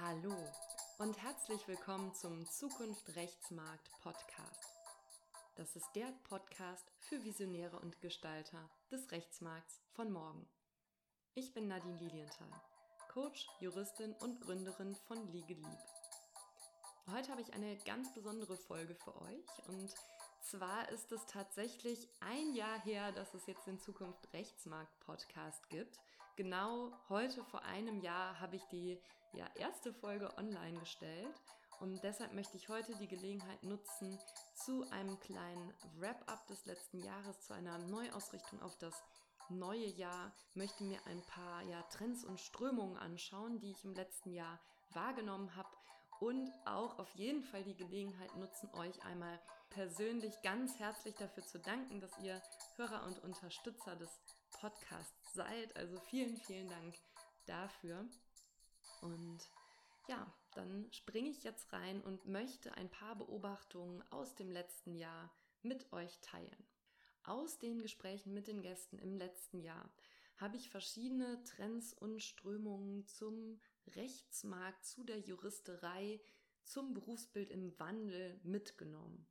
Hallo und herzlich willkommen zum Zukunft Rechtsmarkt Podcast. Das ist der Podcast für Visionäre und Gestalter des Rechtsmarkts von morgen. Ich bin Nadine Lilienthal, Coach, Juristin und Gründerin von Liege Lieb. Heute habe ich eine ganz besondere Folge für euch und zwar ist es tatsächlich ein Jahr her, dass es jetzt den Zukunft Rechtsmarkt Podcast gibt. Genau heute vor einem Jahr habe ich die ja, erste Folge online gestellt und deshalb möchte ich heute die Gelegenheit nutzen, zu einem kleinen Wrap-up des letzten Jahres, zu einer Neuausrichtung auf das neue Jahr, möchte mir ein paar ja, Trends und Strömungen anschauen, die ich im letzten Jahr wahrgenommen habe und auch auf jeden Fall die Gelegenheit nutzen, euch einmal persönlich ganz herzlich dafür zu danken, dass ihr Hörer und Unterstützer des Podcasts seid. Also vielen, vielen Dank dafür. Und ja, dann springe ich jetzt rein und möchte ein paar Beobachtungen aus dem letzten Jahr mit euch teilen. Aus den Gesprächen mit den Gästen im letzten Jahr habe ich verschiedene Trends und Strömungen zum Rechtsmarkt, zu der Juristerei, zum Berufsbild im Wandel mitgenommen.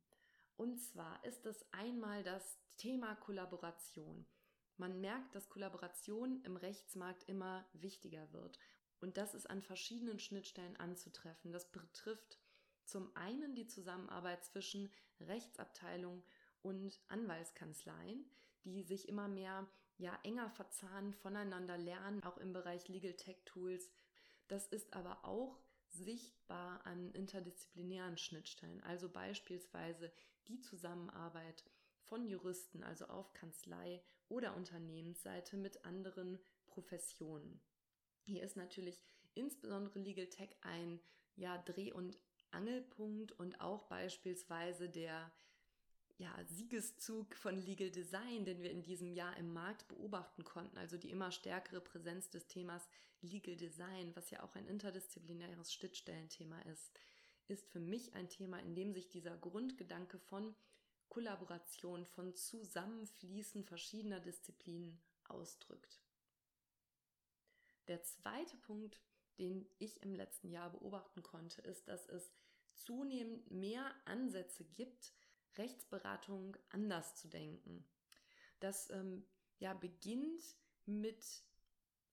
Und zwar ist es einmal das Thema Kollaboration. Man merkt, dass Kollaboration im Rechtsmarkt immer wichtiger wird. Und das ist an verschiedenen Schnittstellen anzutreffen. Das betrifft zum einen die Zusammenarbeit zwischen Rechtsabteilung und Anwaltskanzleien, die sich immer mehr ja enger verzahnen, voneinander lernen, auch im Bereich Legal Tech Tools. Das ist aber auch sichtbar an interdisziplinären Schnittstellen, also beispielsweise die Zusammenarbeit von Juristen, also auf Kanzlei oder Unternehmensseite mit anderen Professionen. Hier ist natürlich insbesondere Legal Tech ein ja, Dreh- und Angelpunkt und auch beispielsweise der ja, Siegeszug von Legal Design, den wir in diesem Jahr im Markt beobachten konnten, also die immer stärkere Präsenz des Themas Legal Design, was ja auch ein interdisziplinäres Schnittstellenthema ist, ist für mich ein Thema, in dem sich dieser Grundgedanke von Kollaboration, von Zusammenfließen verschiedener Disziplinen ausdrückt. Der zweite Punkt, den ich im letzten Jahr beobachten konnte, ist, dass es zunehmend mehr Ansätze gibt, Rechtsberatung anders zu denken. Das ähm, ja beginnt mit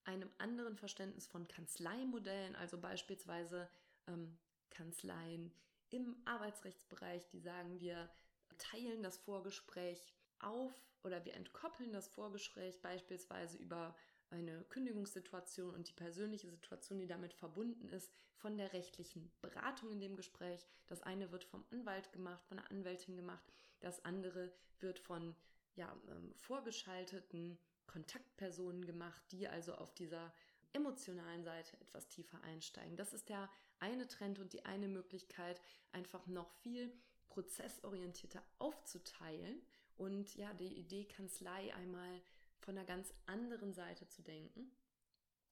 einem anderen Verständnis von Kanzleimodellen, also beispielsweise ähm, Kanzleien im Arbeitsrechtsbereich, die sagen, wir teilen das Vorgespräch auf oder wir entkoppeln das Vorgespräch beispielsweise über eine Kündigungssituation und die persönliche Situation, die damit verbunden ist, von der rechtlichen Beratung in dem Gespräch. Das eine wird vom Anwalt gemacht, von der Anwältin gemacht, das andere wird von ja, ähm, vorgeschalteten Kontaktpersonen gemacht, die also auf dieser emotionalen Seite etwas tiefer einsteigen. Das ist der eine Trend und die eine Möglichkeit, einfach noch viel prozessorientierter aufzuteilen und ja, die Idee Kanzlei einmal von einer ganz anderen Seite zu denken.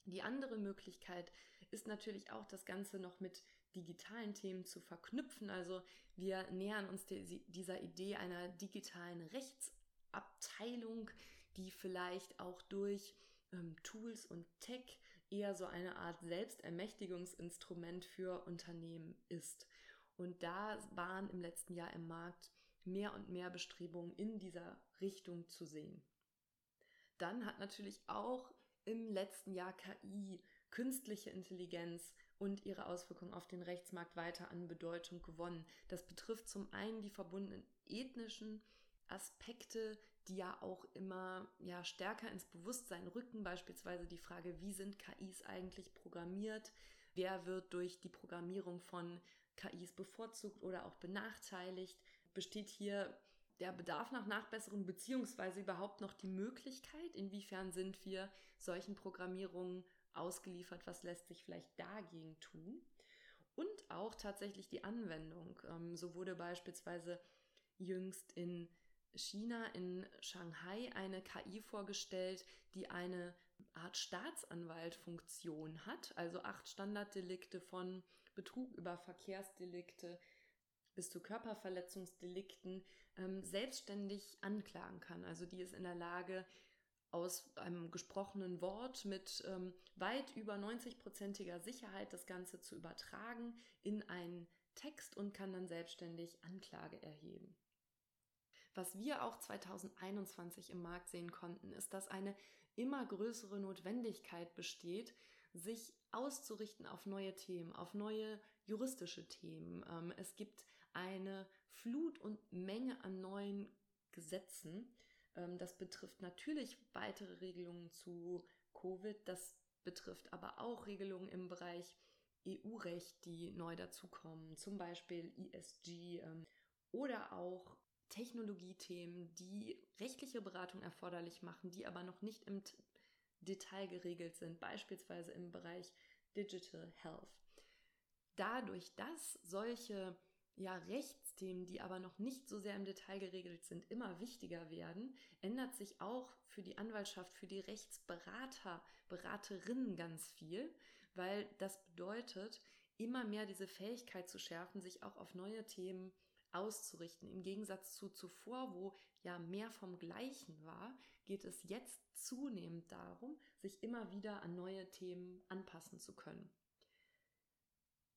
Die andere Möglichkeit ist natürlich auch das Ganze noch mit digitalen Themen zu verknüpfen. Also wir nähern uns dieser Idee einer digitalen Rechtsabteilung, die vielleicht auch durch ähm, Tools und Tech eher so eine Art Selbstermächtigungsinstrument für Unternehmen ist. Und da waren im letzten Jahr im Markt mehr und mehr Bestrebungen in dieser Richtung zu sehen. Dann hat natürlich auch im letzten Jahr KI, künstliche Intelligenz und ihre Auswirkungen auf den Rechtsmarkt weiter an Bedeutung gewonnen. Das betrifft zum einen die verbundenen ethnischen Aspekte, die ja auch immer ja stärker ins Bewusstsein rücken, beispielsweise die Frage, wie sind KIs eigentlich programmiert? Wer wird durch die Programmierung von KIs bevorzugt oder auch benachteiligt? Besteht hier der Bedarf nach Nachbesserung beziehungsweise überhaupt noch die Möglichkeit, inwiefern sind wir solchen Programmierungen ausgeliefert, was lässt sich vielleicht dagegen tun und auch tatsächlich die Anwendung. Ähm, so wurde beispielsweise jüngst in China in Shanghai eine KI vorgestellt, die eine Art Staatsanwaltfunktion hat, also acht Standarddelikte von Betrug über Verkehrsdelikte bis zu Körperverletzungsdelikten ähm, selbstständig anklagen kann. Also die ist in der Lage, aus einem gesprochenen Wort mit ähm, weit über 90-prozentiger Sicherheit das Ganze zu übertragen in einen Text und kann dann selbstständig Anklage erheben. Was wir auch 2021 im Markt sehen konnten, ist, dass eine immer größere Notwendigkeit besteht, sich auszurichten auf neue Themen, auf neue juristische Themen. Ähm, es gibt eine Flut und Menge an neuen Gesetzen. Ähm, das betrifft natürlich weitere Regelungen zu Covid, das betrifft aber auch Regelungen im Bereich EU-Recht, die neu dazukommen, zum Beispiel ESG ähm, oder auch Technologiethemen, die rechtliche Beratung erforderlich machen, die aber noch nicht im Detail geregelt sind, beispielsweise im Bereich Digital Health. Dadurch, dass solche ja, Rechtsthemen, die aber noch nicht so sehr im Detail geregelt sind, immer wichtiger werden, ändert sich auch für die Anwaltschaft, für die Rechtsberater, Beraterinnen ganz viel, weil das bedeutet, immer mehr diese Fähigkeit zu schärfen, sich auch auf neue Themen auszurichten. Im Gegensatz zu zuvor, wo ja mehr vom Gleichen war, geht es jetzt zunehmend darum, sich immer wieder an neue Themen anpassen zu können.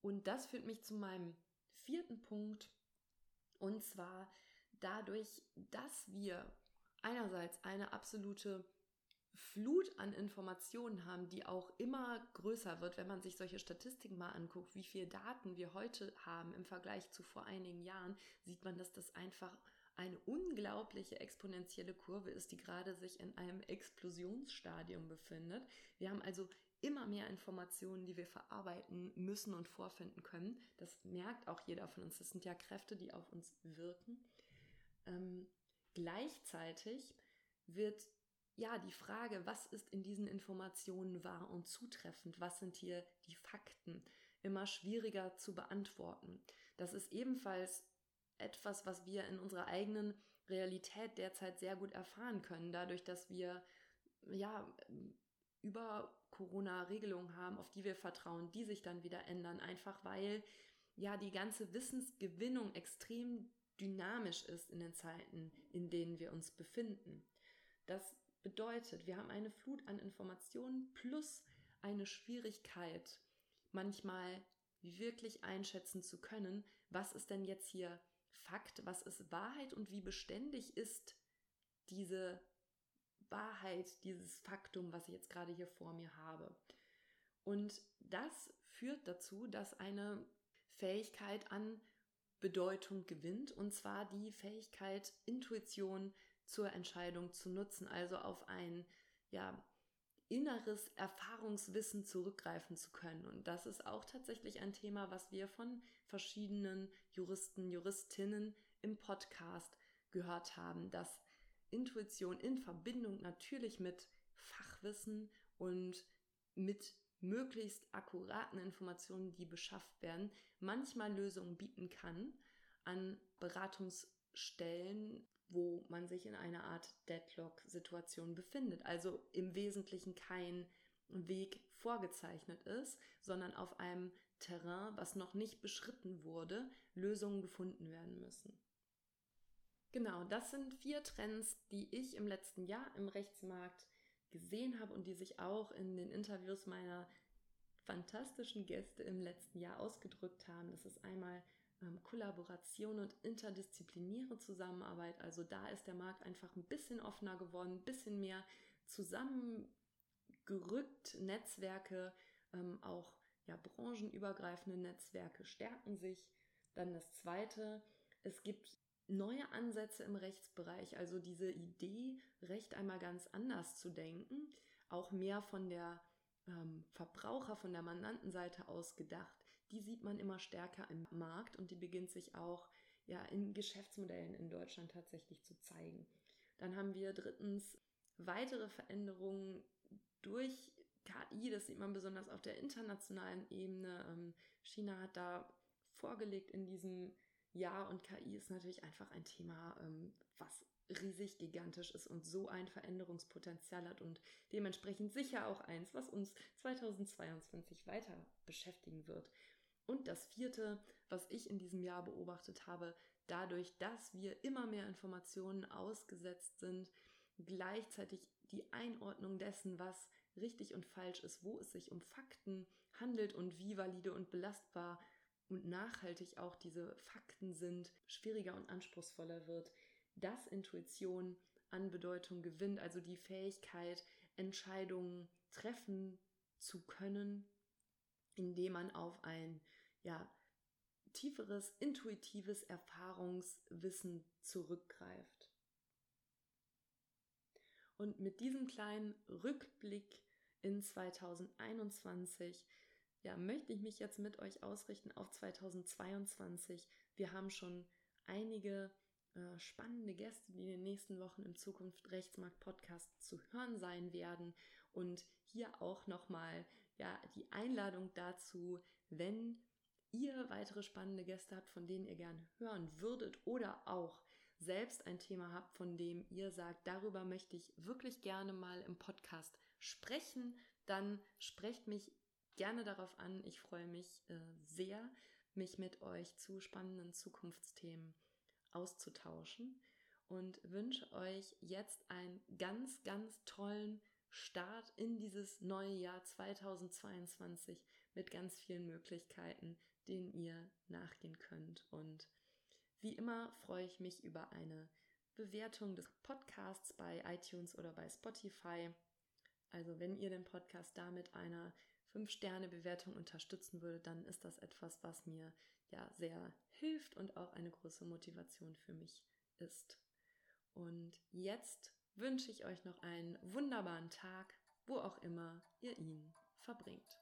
Und das führt mich zu meinem vierten Punkt, und zwar dadurch, dass wir einerseits eine absolute Flut an Informationen haben, die auch immer größer wird, wenn man sich solche Statistiken mal anguckt, wie viel Daten wir heute haben im Vergleich zu vor einigen Jahren, sieht man, dass das einfach eine unglaubliche exponentielle Kurve ist, die gerade sich in einem Explosionsstadium befindet. Wir haben also immer mehr Informationen, die wir verarbeiten müssen und vorfinden können. Das merkt auch jeder von uns. Das sind ja Kräfte, die auf uns wirken. Ähm, gleichzeitig wird ja, die Frage, was ist in diesen Informationen wahr und zutreffend, was sind hier die Fakten, immer schwieriger zu beantworten. Das ist ebenfalls etwas, was wir in unserer eigenen Realität derzeit sehr gut erfahren können, dadurch, dass wir ja über Corona Regelungen haben, auf die wir vertrauen, die sich dann wieder ändern, einfach weil ja die ganze Wissensgewinnung extrem dynamisch ist in den Zeiten, in denen wir uns befinden. Das Bedeutet, wir haben eine Flut an Informationen plus eine Schwierigkeit, manchmal wirklich einschätzen zu können, was ist denn jetzt hier Fakt, was ist Wahrheit und wie beständig ist diese Wahrheit, dieses Faktum, was ich jetzt gerade hier vor mir habe. Und das führt dazu, dass eine Fähigkeit an Bedeutung gewinnt, und zwar die Fähigkeit, Intuition zur Entscheidung zu nutzen, also auf ein ja, inneres Erfahrungswissen zurückgreifen zu können. Und das ist auch tatsächlich ein Thema, was wir von verschiedenen Juristen, Juristinnen im Podcast gehört haben, dass Intuition in Verbindung natürlich mit Fachwissen und mit möglichst akkuraten Informationen, die beschafft werden, manchmal Lösungen bieten kann an Beratungsstellen, wo man sich in einer Art Deadlock-Situation befindet. Also im Wesentlichen kein Weg vorgezeichnet ist, sondern auf einem Terrain, was noch nicht beschritten wurde, Lösungen gefunden werden müssen. Genau, das sind vier Trends, die ich im letzten Jahr im Rechtsmarkt gesehen habe und die sich auch in den Interviews meiner fantastischen Gäste im letzten Jahr ausgedrückt haben. Das ist einmal ähm, Kollaboration und interdisziplinäre Zusammenarbeit. Also da ist der Markt einfach ein bisschen offener geworden, ein bisschen mehr zusammengerückt. Netzwerke, ähm, auch ja, branchenübergreifende Netzwerke stärken sich. Dann das Zweite, es gibt neue Ansätze im Rechtsbereich, also diese Idee, Recht einmal ganz anders zu denken, auch mehr von der ähm, Verbraucher, von der Mandantenseite aus gedacht die sieht man immer stärker im Markt und die beginnt sich auch ja in Geschäftsmodellen in Deutschland tatsächlich zu zeigen. Dann haben wir drittens weitere Veränderungen durch KI, das sieht man besonders auf der internationalen Ebene. Ähm, China hat da vorgelegt in diesem Jahr und KI ist natürlich einfach ein Thema, ähm, was riesig gigantisch ist und so ein Veränderungspotenzial hat und dementsprechend sicher auch eins, was uns 2022 weiter beschäftigen wird. Und das vierte, was ich in diesem Jahr beobachtet habe, dadurch, dass wir immer mehr Informationen ausgesetzt sind, gleichzeitig die Einordnung dessen, was richtig und falsch ist, wo es sich um Fakten handelt und wie valide und belastbar und nachhaltig auch diese Fakten sind, schwieriger und anspruchsvoller wird, dass Intuition an Bedeutung gewinnt, also die Fähigkeit, Entscheidungen treffen zu können, indem man auf ein ja, tieferes, intuitives Erfahrungswissen zurückgreift. Und mit diesem kleinen Rückblick in 2021 ja, möchte ich mich jetzt mit euch ausrichten auf 2022. Wir haben schon einige äh, spannende Gäste, die in den nächsten Wochen im Zukunft Rechtsmarkt Podcast zu hören sein werden. Und hier auch nochmal ja, die Einladung dazu, wenn ihr weitere spannende Gäste habt, von denen ihr gerne hören würdet oder auch selbst ein Thema habt, von dem ihr sagt, darüber möchte ich wirklich gerne mal im Podcast sprechen, dann sprecht mich gerne darauf an. Ich freue mich äh, sehr, mich mit euch zu spannenden Zukunftsthemen auszutauschen und wünsche euch jetzt einen ganz, ganz tollen Start in dieses neue Jahr 2022 mit ganz vielen Möglichkeiten, denen ihr nachgehen könnt. Und wie immer freue ich mich über eine Bewertung des Podcasts bei iTunes oder bei Spotify. Also wenn ihr den Podcast damit einer 5-Sterne-Bewertung unterstützen würdet, dann ist das etwas, was mir ja sehr hilft und auch eine große Motivation für mich ist. Und jetzt wünsche ich euch noch einen wunderbaren Tag, wo auch immer ihr ihn verbringt.